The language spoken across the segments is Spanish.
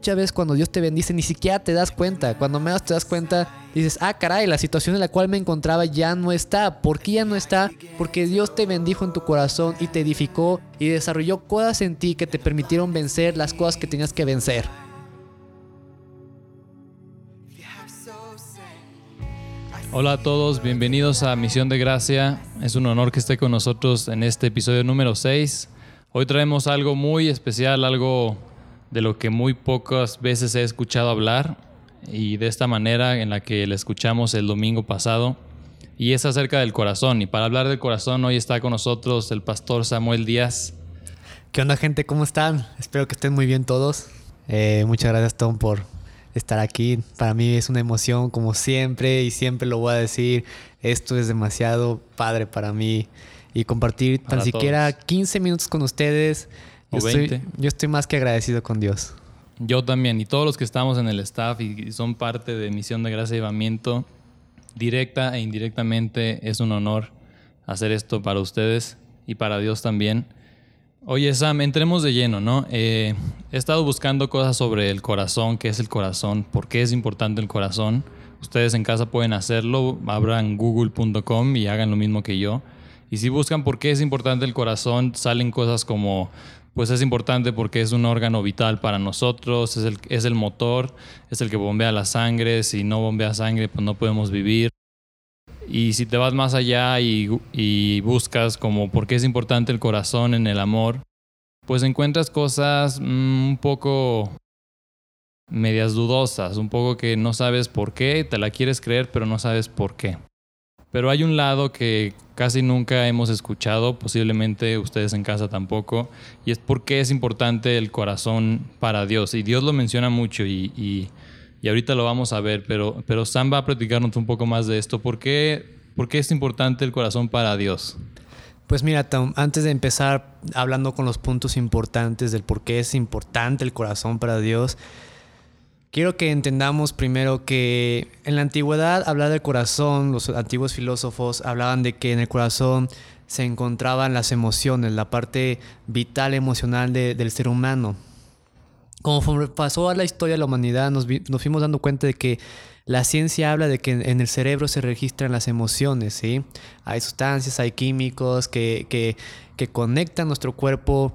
muchas veces cuando Dios te bendice ni siquiera te das cuenta. Cuando menos te das cuenta, dices, ah, caray, la situación en la cual me encontraba ya no está. ¿Por qué ya no está? Porque Dios te bendijo en tu corazón y te edificó y desarrolló cosas en ti que te permitieron vencer las cosas que tenías que vencer. Hola a todos, bienvenidos a Misión de Gracia. Es un honor que esté con nosotros en este episodio número 6. Hoy traemos algo muy especial, algo de lo que muy pocas veces he escuchado hablar y de esta manera en la que le escuchamos el domingo pasado. Y es acerca del corazón. Y para hablar del corazón, hoy está con nosotros el pastor Samuel Díaz. ¿Qué onda gente? ¿Cómo están? Espero que estén muy bien todos. Eh, muchas gracias Tom por estar aquí. Para mí es una emoción como siempre y siempre lo voy a decir. Esto es demasiado padre para mí y compartir tan siquiera 15 minutos con ustedes. Yo, Estoy, yo estoy más que agradecido con Dios. Yo también y todos los que estamos en el staff y son parte de Misión de Gracia y Llevamiento, directa e indirectamente es un honor hacer esto para ustedes y para Dios también. Oye, Sam, entremos de lleno, ¿no? Eh, he estado buscando cosas sobre el corazón, qué es el corazón, por qué es importante el corazón. Ustedes en casa pueden hacerlo, abran google.com y hagan lo mismo que yo. Y si buscan por qué es importante el corazón, salen cosas como, pues es importante porque es un órgano vital para nosotros, es el, es el motor, es el que bombea la sangre, si no bombea sangre, pues no podemos vivir. Y si te vas más allá y, buscas como por qué es importante el corazón en el amor, pues encuentras cosas mm, un poco medias dudosas, un poco que no sabes por qué, te la quieres creer, pero no sabes por qué. Pero hay un lado que casi nunca hemos escuchado, posiblemente ustedes en casa tampoco, y es por qué es importante el corazón para Dios. Y Dios lo menciona mucho y y ahorita lo vamos a ver, pero, pero Sam va a platicarnos un poco más de esto. ¿Por qué, ¿Por qué es importante el corazón para Dios? Pues mira, Tom, antes de empezar hablando con los puntos importantes del por qué es importante el corazón para Dios, quiero que entendamos primero que en la antigüedad hablar del corazón, los antiguos filósofos hablaban de que en el corazón se encontraban las emociones, la parte vital emocional del ser humano como pasó a la historia de la humanidad, nos, fuimos dando cuenta de que la ciencia habla de que en, el cerebro se registran las emociones, ¿sí? Hay sustancias, hay químicos que, que, que conectan nuestro cuerpo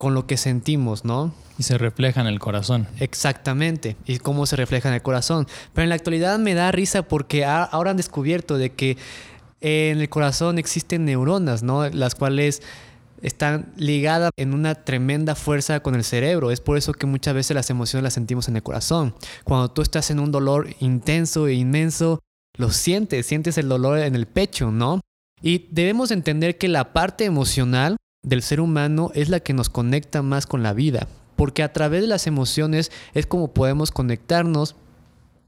con lo que sentimos, ¿no? Y se refleja en el corazón. Exactamente. Y cómo se refleja en el corazón. Pero en la actualidad me da risa porque ahora han descubierto de que en el corazón existen neuronas, ¿no? Las cuales están ligadas en una tremenda fuerza con el cerebro. Es por eso que muchas veces las emociones las sentimos en el corazón. Cuando tú estás en un dolor intenso e inmenso, lo sientes, sientes el dolor en el pecho, ¿no? Y debemos entender que la parte emocional del ser humano es la que nos conecta más con la vida, porque a través de las emociones es como podemos conectarnos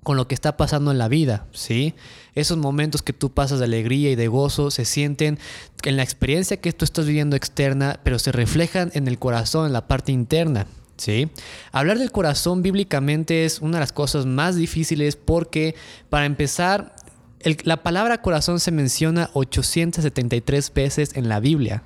con lo que está pasando en la vida, ¿sí? Esos momentos que tú pasas de alegría y de gozo se sienten en la experiencia que tú estás viviendo externa, pero se reflejan en el corazón, en la parte interna, ¿sí? Hablar del corazón bíblicamente es una de las cosas más difíciles porque, para empezar, la palabra corazón se menciona 873 veces en la Biblia.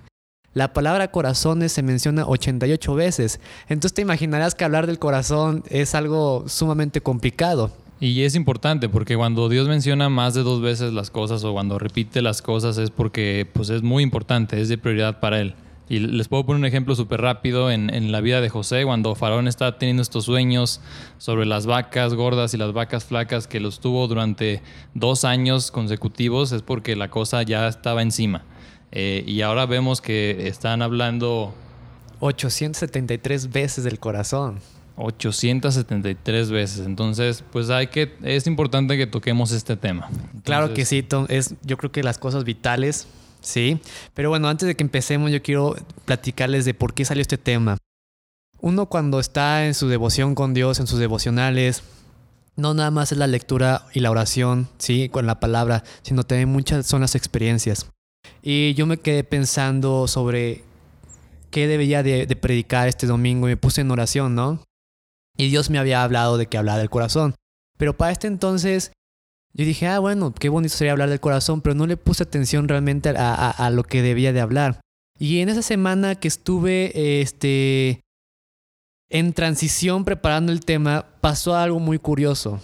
La palabra corazones se menciona 88 veces. Entonces te imaginarás que hablar del corazón es algo sumamente complicado. Y es importante porque cuando Dios menciona más de dos veces las cosas o cuando repite las cosas es porque pues es muy importante, es de prioridad para Él. Y les puedo poner un ejemplo súper rápido en, en, la vida de José, cuando Faraón está teniendo estos sueños sobre las vacas gordas y las vacas flacas que los tuvo durante dos años consecutivos, es porque la cosa ya estaba encima. Eh, y ahora vemos que están hablando... 873 veces del corazón. 873 veces. Entonces, pues hay que, es importante que toquemos este tema. claro que sí, Tom, es yo creo que las cosas vitales, sí. Pero bueno, antes de que empecemos, yo quiero platicarles de por qué salió este tema. Uno cuando está en su devoción con Dios, en sus devocionales, no nada más es la lectura y la oración, sí, con la palabra, sino también muchas son las experiencias. Y yo me quedé pensando sobre qué debería de, predicar este domingo y me puse en oración, ¿no? Y Dios me había hablado de que hablara del corazón. Pero para este entonces yo dije, ah, bueno, qué bonito sería hablar del corazón, pero no le puse atención realmente a, lo que debía de hablar. Y en esa semana que estuve este, en transición preparando el tema pasó algo muy curioso.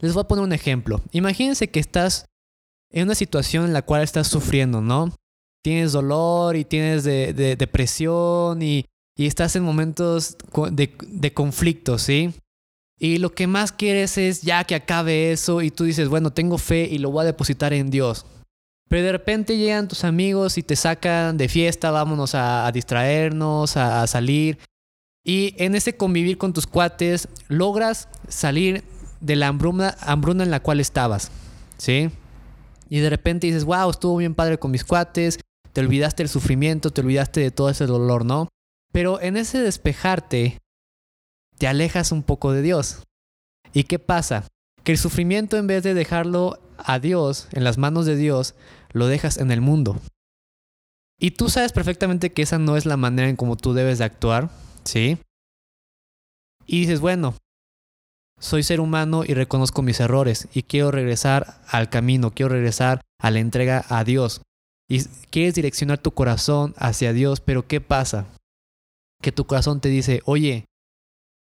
Les voy a poner un ejemplo. Imagínense que estás en una situación en la cual estás sufriendo, ¿no? Tienes dolor y tienes depresión y, estás en momentos de, de conflicto, ¿sí? Y lo que más quieres es ya que acabe eso y tú dices, bueno, tengo fe y lo voy a depositar en Dios. Pero de repente llegan tus amigos y te sacan de fiesta, vámonos a, distraernos, a, salir. Y en ese convivir con tus cuates, logras salir de la hambruna, hambruna en la cual estabas. ¿Sí? Y de repente dices, wow, estuvo bien padre con mis cuates, te olvidaste del sufrimiento, te olvidaste de todo ese dolor, ¿no? Pero en ese despejarte, te alejas un poco de Dios. ¿Y qué pasa? Que el sufrimiento en vez de dejarlo a Dios, en las manos de Dios, lo dejas en el mundo. Y tú sabes perfectamente que esa no es la manera en cómo tú debes de actuar, ¿sí? Y dices, bueno, soy ser humano y reconozco mis errores y quiero regresar al camino, quiero regresar a la entrega a Dios. Y quieres direccionar tu corazón hacia Dios, pero ¿qué pasa? Que tu corazón te dice, oye,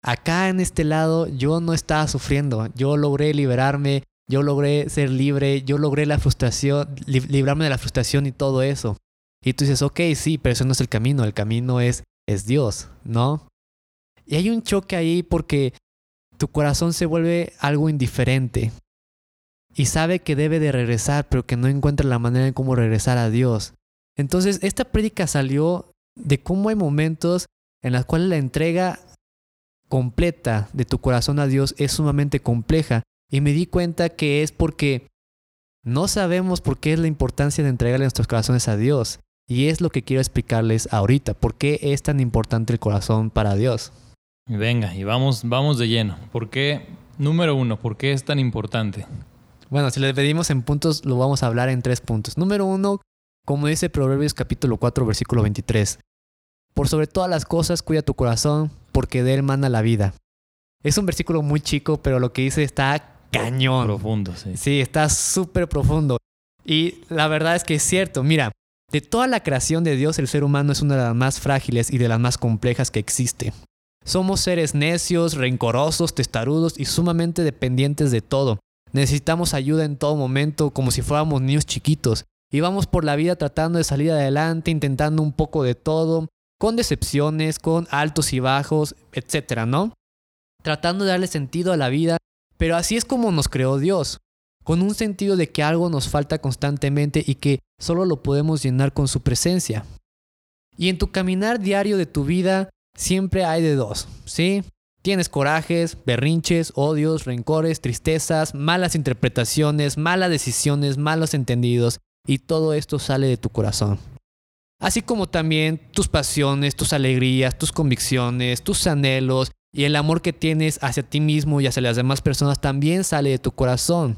acá en este lado yo no estaba sufriendo, yo logré liberarme, yo logré ser libre, yo logré la frustración, librarme de la frustración y todo eso. Y tú dices, ok, sí, pero eso no es el camino, el camino es, es Dios, ¿no? Y hay un choque ahí porque tu corazón se vuelve algo indiferente y sabe que debe de regresar, pero que no encuentra la manera en cómo regresar a Dios. Entonces, esta prédica salió de cómo hay momentos en los cuales la entrega completa de tu corazón a Dios es sumamente compleja y me di cuenta que es porque no sabemos por qué es la importancia de entregarle nuestros corazones a Dios. Y es lo que quiero explicarles ahorita. ¿Por qué es tan importante el corazón para Dios? Venga, y vamos, vamos de lleno. ¿Por qué, número uno, por qué es tan importante? Bueno, si le pedimos en puntos, lo vamos a hablar en tres puntos. Número uno, como dice Proverbios capítulo 4, versículo 23. Por sobre todas las cosas, cuida tu corazón, porque de él manda la vida. Es un versículo muy chico, pero lo que dice está cañón. Profundo, sí. Sí, está súper profundo. Y la verdad es que es cierto. Mira, de toda la creación de Dios, el ser humano es una de las más frágiles y de las más complejas que existe. Somos seres necios, rencorosos, testarudos y sumamente dependientes de todo. Necesitamos ayuda en todo momento, como si fuéramos niños chiquitos. Y vamos por la vida tratando de salir adelante, intentando un poco de todo, con decepciones, con altos y bajos, etcétera, ¿no? Tratando de darle sentido a la vida pero así es como nos creó Dios, con un sentido de que algo nos falta constantemente y que solo lo podemos llenar con su presencia. Y en tu caminar diario de tu vida siempre hay de dos, ¿sí? Tienes corajes, berrinches, odios, rencores, tristezas, malas interpretaciones, malas decisiones, malos entendidos, y todo esto sale de tu corazón. Así como también tus pasiones, tus alegrías, tus convicciones, tus anhelos, y el amor que tienes hacia ti mismo y hacia las demás personas también sale de tu corazón.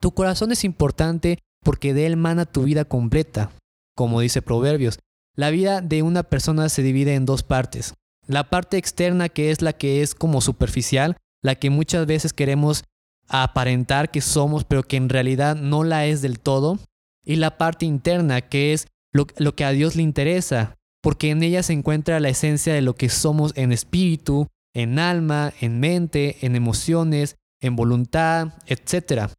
Tu corazón es importante porque de él mana tu vida completa. Como dice Proverbios, la vida de una persona se divide en dos partes. La parte externa que es la que es como superficial, la que muchas veces queremos aparentar que somos pero que en realidad no la es del todo. Y la parte interna que es lo, que a Dios le interesa, porque en ella se encuentra la esencia de lo que somos en espíritu, en alma, en mente, en emociones, en voluntad, etc.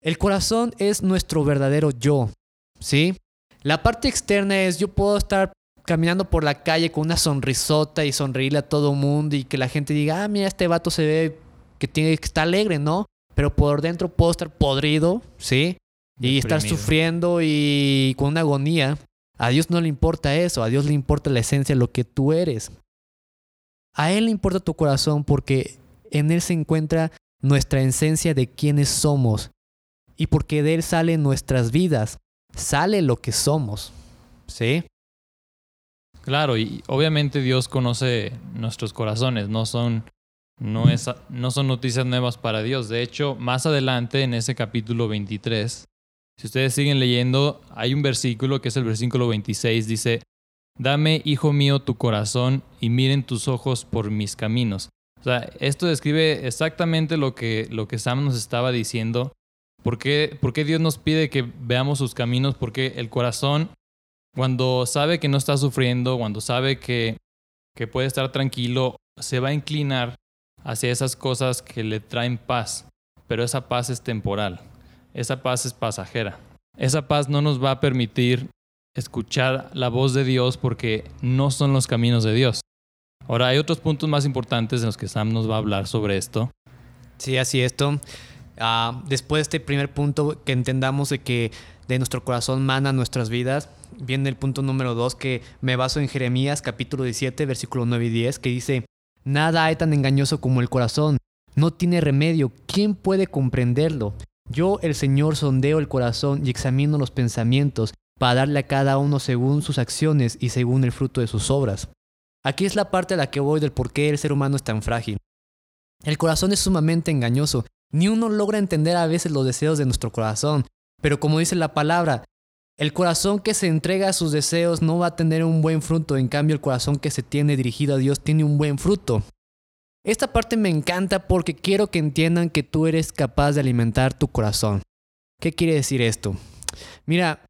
El corazón es nuestro verdadero yo, ¿sí? La parte externa es yo puedo estar caminando por la calle con una sonrisota y sonreírle a todo mundo y que la gente diga, ah, mira, este vato se ve que tiene que estar alegre, ¿no? Pero por dentro puedo estar podrido, ¿sí? Y estar sufriendo y con una agonía. A Dios no le importa eso, a Dios le importa la esencia de lo que tú eres. A Él le importa tu corazón porque en Él se encuentra nuestra esencia de quiénes somos y porque de Él salen nuestras vidas, sale lo que somos. ¿Sí? Claro, y obviamente Dios conoce nuestros corazones, no son, no, es, no son noticias nuevas para Dios. De hecho, más adelante en ese capítulo 23, si ustedes siguen leyendo, hay un versículo que es el versículo 26, dice, Dame, hijo mío, tu corazón y miren tus ojos por mis caminos. O sea, esto describe exactamente lo que, lo que Sam nos estaba diciendo. ¿Por qué, ¿Por qué Dios nos pide que veamos sus caminos? Porque el corazón, cuando sabe que no está sufriendo, cuando sabe que, que puede estar tranquilo, se va a inclinar hacia esas cosas que le traen paz, pero esa paz es temporal, esa paz es pasajera. Esa paz no nos va a permitir escuchar la voz de Dios porque no son los caminos de Dios. Ahora, hay otros puntos más importantes en los que Sam nos va a hablar sobre esto. Sí, así es, Tom. Ah, después de este primer punto, que entendamos de que de nuestro corazón mana nuestras vidas, viene el punto número dos, que me baso en Jeremías capítulo 17, versículo 9 y 10, que dice, Nada hay tan engañoso como el corazón, no tiene remedio, ¿quién puede comprenderlo? Yo, el Señor, sondeo el corazón y examino los pensamientos para darle a cada uno según sus acciones y según el fruto de sus obras. Aquí es la parte a la que voy del por qué el ser humano es tan frágil. El corazón es sumamente engañoso. Ni uno logra entender a veces los deseos de nuestro corazón. Pero como dice la palabra, el corazón que se entrega a sus deseos no va a tener un buen fruto, en cambio el corazón que se tiene dirigido a Dios tiene un buen fruto. Esta parte me encanta porque quiero que entiendan que tú eres capaz de alimentar tu corazón. ¿Qué quiere decir esto? Mira,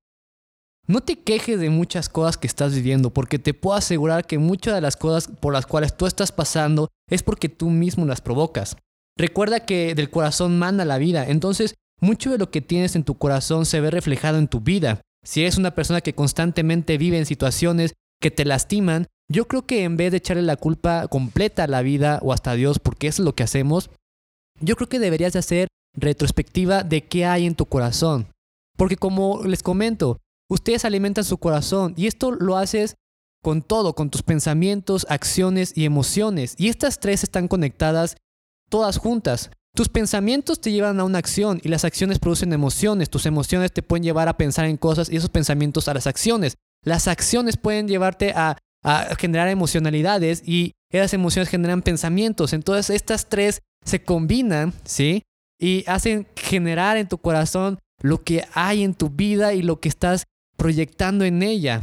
no te quejes de muchas cosas que estás viviendo, porque te puedo asegurar que muchas de las cosas por las cuales tú estás pasando es porque tú mismo las provocas. Recuerda que del corazón manda la vida, entonces mucho de lo que tienes en tu corazón se ve reflejado en tu vida. Si eres una persona que constantemente vive en situaciones que te lastiman, yo creo que en vez de echarle la culpa completa a la vida o hasta a Dios, porque eso es lo que hacemos, yo creo que deberías de hacer retrospectiva de qué hay en tu corazón. Porque como les comento, ustedes alimentan su corazón y esto lo haces con todo, con tus pensamientos, acciones y emociones. Y estas tres están conectadas todas juntas. Tus pensamientos te llevan a una acción y las acciones producen emociones. Tus emociones te pueden llevar a pensar en cosas y esos pensamientos a las acciones. Las acciones pueden llevarte a generar emocionalidades y esas emociones generan pensamientos. Entonces estas tres se combinan, ¿sí? Y hacen generar en tu corazón lo que hay en tu vida y lo que estás proyectando en ella.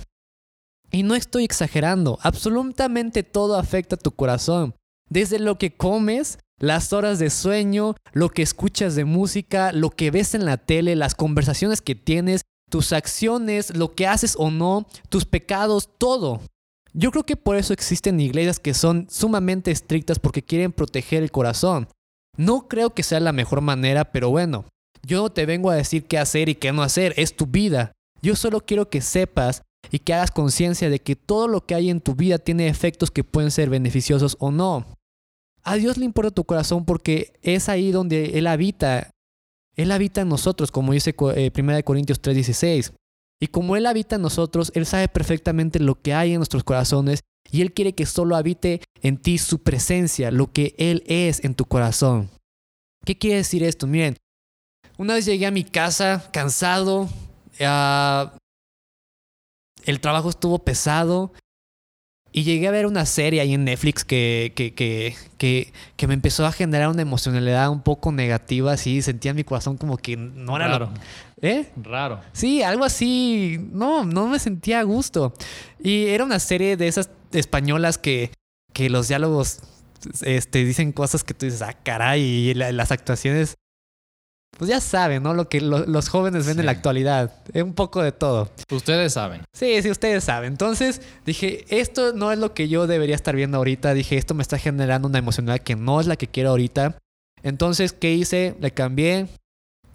Y no estoy exagerando, absolutamente todo afecta a tu corazón. Desde lo que comes, las horas de sueño, lo que escuchas de música, lo que ves en la tele, las conversaciones que tienes, tus acciones, lo que haces o no, tus pecados, todo. Yo creo que por eso existen iglesias que son sumamente estrictas porque quieren proteger el corazón. No creo que sea la mejor manera, pero bueno, yo no te vengo a decir qué hacer y qué no hacer, es tu vida. Yo solo quiero que sepas y que hagas conciencia de que todo lo que hay en tu vida tiene efectos que pueden ser beneficiosos o no. A Dios le importa tu corazón porque es ahí donde Él habita. Él habita en nosotros, como dice 1 eh, Corintios 3:16. Y como Él habita en nosotros, Él sabe perfectamente lo que hay en nuestros corazones y Él quiere que solo habite en ti su presencia, lo que Él es en tu corazón. ¿Qué quiere decir esto? Miren, una vez llegué a mi casa cansado, ah, el trabajo estuvo pesado y llegué a ver una serie ahí en Netflix que, que, que, que, que me empezó a generar una emocionalidad un poco negativa, así sentía en mi corazón como que no era Raro. ¿Eh? Raro. Sí, algo así. No, no me sentía a gusto. Y era una serie de esas españolas que, que los diálogos este, dicen cosas que tú dices, ah, caray, y la- las actuaciones. Pues ya saben, ¿no? Lo que lo- los jóvenes ven en la actualidad. Es un poco de todo. Ustedes saben. Sí, sí, ustedes saben. Entonces dije, esto no es lo que yo debería estar viendo ahorita. Dije, esto me está generando una emocionalidad que no es la que quiero ahorita. Entonces, ¿qué hice? Le cambié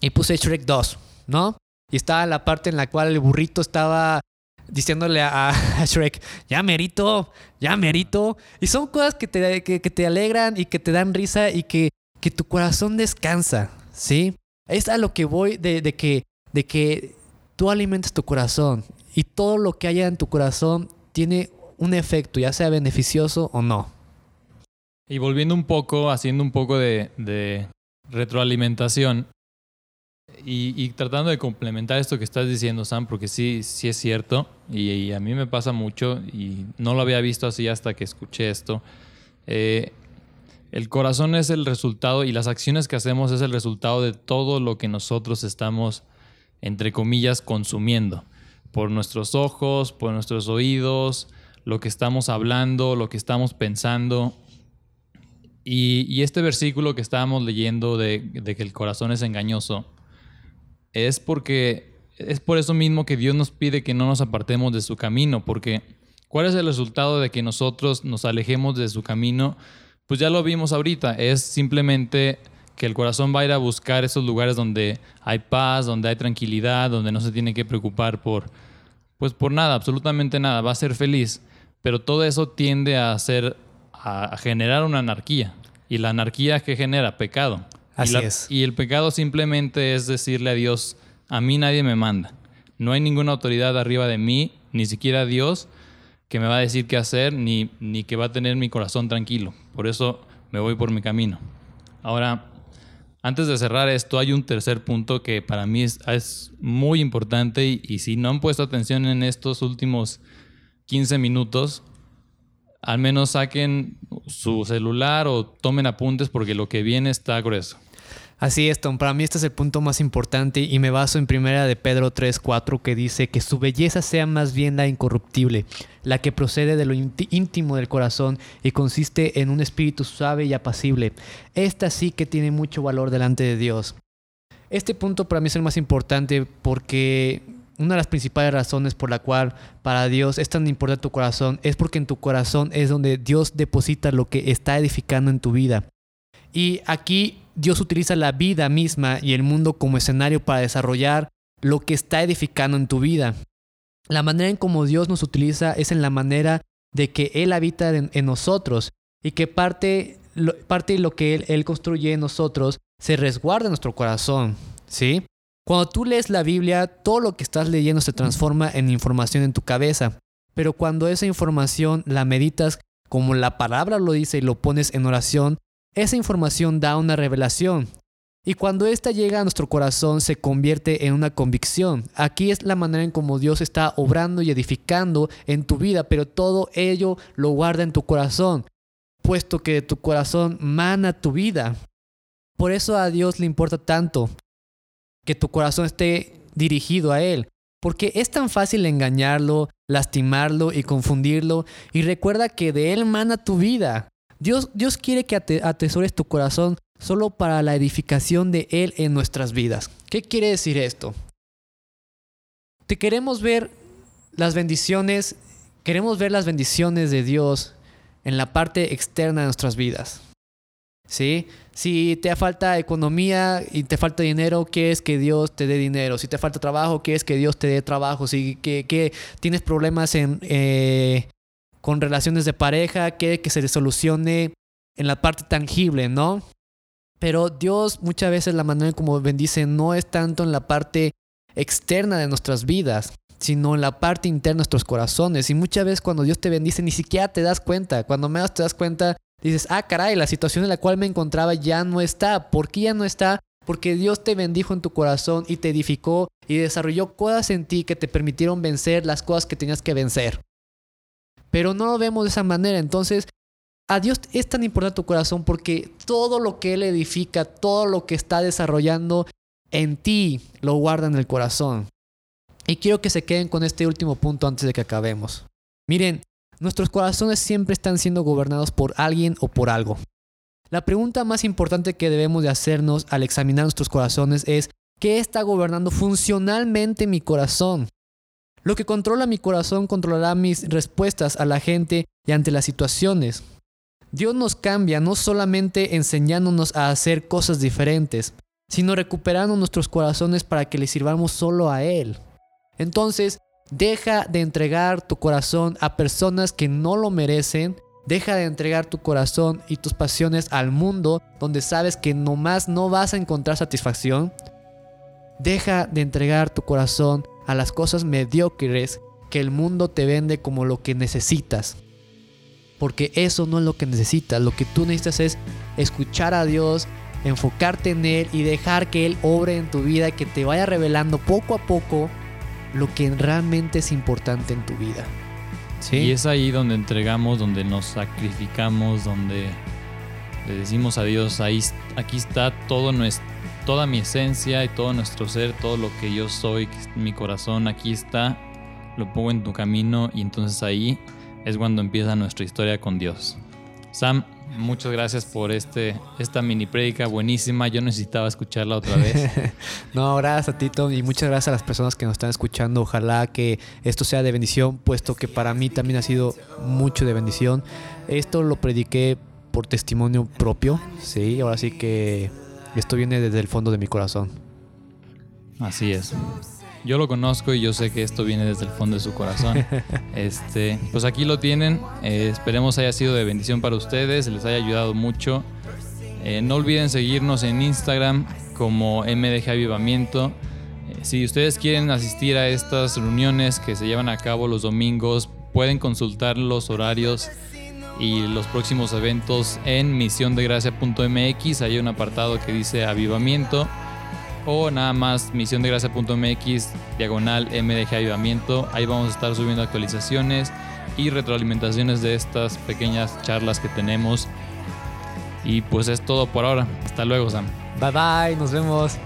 y puse Shrek 2, ¿no? Y estaba la parte en la cual el burrito estaba diciéndole a, a Shrek, ya merito, ya merito. Y son cosas que te, que, que te alegran y que te dan risa y que, que tu corazón descansa, ¿sí? Es a lo que voy de, que, de que tú alimentas tu corazón y todo lo que haya en tu corazón tiene un efecto, ya sea beneficioso o no. Y volviendo un poco, haciendo un poco de, retroalimentación y, tratando de complementar esto que estás diciendo, Sam, porque sí, sí es cierto y, y a mí me pasa mucho y no lo había visto así hasta que escuché esto. Eh, el corazón es el resultado y las acciones que hacemos es el resultado de todo lo que nosotros estamos, entre comillas, consumiendo. Por nuestros ojos, por nuestros oídos, lo que estamos hablando, lo que estamos pensando. Y, este versículo que estábamos leyendo de que el corazón es engañoso, es porque es por eso mismo que Dios nos pide que no nos apartemos de su camino, porque ¿Cuál es el resultado de que nosotros nos alejemos de su camino? Pues ya lo vimos ahorita, es simplemente que el corazón va a ir a buscar esos lugares donde hay paz, donde hay tranquilidad, donde no se tiene que preocupar por, pues por nada, absolutamente nada, va a ser feliz. Pero todo eso tiende a hacer, a generar una anarquía. Y la anarquía que genera pecado. Así y, es. y el pecado simplemente es decirle a Dios, a mí nadie me manda. No hay ninguna autoridad arriba de mí, ni siquiera Dios, que me va a decir qué hacer, ni, ni que va a tener mi corazón tranquilo. Por eso me voy por mi camino. Ahora, antes de cerrar esto, hay un tercer punto que para mí es, es muy importante y, y, si no han puesto atención en estos últimos 15 minutos, al menos saquen su celular o tomen apuntes porque lo que viene está grueso. Así es, Tom. Para mí este es el punto más importante y me baso en primera de Pedro 3.4 que dice que su belleza sea más bien la incorruptible, la que procede de lo íntimo del corazón y consiste en un espíritu suave y apacible. Esta sí que tiene mucho valor delante de Dios. Este punto para mí es el más importante porque una de las principales razones por la cual para Dios es tan importante tu corazón es porque en tu corazón es donde Dios deposita lo que está edificando en tu vida. Y aquí Dios utiliza la vida misma y el mundo como escenario para desarrollar lo que está edificando en tu vida. La manera en cómo Dios nos utiliza es en la manera de que Él habita en, nosotros y que parte, parte de lo que él, él construye en nosotros se resguarda en nuestro corazón. ¿Sí? Cuando tú lees la Biblia, todo lo que estás leyendo se transforma en información en tu cabeza. Pero cuando esa información la meditas como la palabra lo dice y lo pones en oración, esa información da una revelación. Y cuando ésta llega a nuestro corazón se convierte en una convicción. Aquí es la manera en cómo Dios está obrando y edificando en tu vida, pero todo ello lo guarda en tu corazón, puesto que de tu corazón mana tu vida. Por eso a Dios le importa tanto que tu corazón esté dirigido a Él, porque es tan fácil engañarlo, lastimarlo y confundirlo, y recuerda que de Él mana tu vida. Dios, Dios quiere que atesores tu corazón solo para la edificación de Él en nuestras vidas. ¿Qué quiere decir esto? Te queremos ver las bendiciones, queremos ver las bendiciones de Dios en la parte externa de nuestras vidas. ¿Sí? Si te falta economía y te falta dinero, quieres que Dios te dé dinero. Si te falta trabajo, quieres que Dios te dé trabajo. Si que, tienes problemas en, eh, con relaciones de pareja, quiere que se solucione en la parte tangible, ¿no? Pero Dios muchas veces la manera como bendice no es tanto en la parte externa de nuestras vidas, sino en la parte interna de nuestros corazones. Y muchas veces cuando Dios te bendice ni siquiera te das cuenta. Cuando menos te das cuenta, dices, ah, caray, la situación en la cual me encontraba ya no está. ¿Por qué ya no está? Porque Dios te bendijo en tu corazón y te edificó y desarrolló cosas en ti que te permitieron vencer las cosas que tenías que vencer. Pero no lo vemos de esa manera. Entonces, a Dios es tan importante tu corazón porque todo lo que Él edifica, todo lo que está desarrollando en ti, lo guarda en el corazón. Y quiero que se queden con este último punto antes de que acabemos. Miren, nuestros corazones siempre están siendo gobernados por alguien o por algo. La pregunta más importante que debemos de hacernos al examinar nuestros corazones es, ¿qué está gobernando funcionalmente mi corazón? Lo que controla mi corazón controlará mis respuestas a la gente y ante las situaciones. Dios nos cambia no solamente enseñándonos a hacer cosas diferentes, sino recuperando nuestros corazones para que le sirvamos solo a Él. Entonces, deja de entregar tu corazón a personas que no lo merecen. Deja de entregar tu corazón y tus pasiones al mundo donde sabes que nomás no vas a encontrar satisfacción. Deja de entregar tu corazón a las cosas mediocres que el mundo te vende como lo que necesitas. Porque eso no es lo que necesitas. Lo que tú necesitas es escuchar a Dios, enfocarte en Él y dejar que Él obre en tu vida, que te vaya revelando poco a poco lo que realmente es importante en tu vida. ¿Sí? Y es ahí donde entregamos, donde nos sacrificamos, donde le decimos a Dios, ahí, aquí está todo nuestro, toda mi esencia y todo nuestro ser, todo lo que yo soy, mi corazón, aquí está, lo pongo en tu camino y entonces ahí es cuando empieza nuestra historia con Dios. Sam, muchas gracias por este, esta mini prédica buenísima. Yo necesitaba escucharla otra vez. no, gracias a ti, Tom, y muchas gracias a las personas que nos están escuchando. Ojalá que esto sea de bendición, puesto que para mí también ha sido mucho de bendición. Esto lo prediqué por testimonio propio, sí, ahora sí que esto viene desde el fondo de mi corazón. Así es. Yo lo conozco y yo sé que esto viene desde el fondo de su corazón. Este, pues aquí lo tienen. Eh, esperemos haya sido de bendición para ustedes, les haya ayudado mucho. Eh, no olviden seguirnos en Instagram como MDG Avivamiento. Eh, si ustedes quieren asistir a estas reuniones que se llevan a cabo los domingos, pueden consultar los horarios y los próximos eventos en misiondegracia.mx. Hay un apartado que dice Avivamiento o nada más misiondegracia.mx diagonal MDG Avivamiento. Ahí vamos a estar subiendo actualizaciones y retroalimentaciones de estas pequeñas charlas que tenemos. Y pues es todo por ahora. Hasta luego, Sam. Bye bye, nos vemos.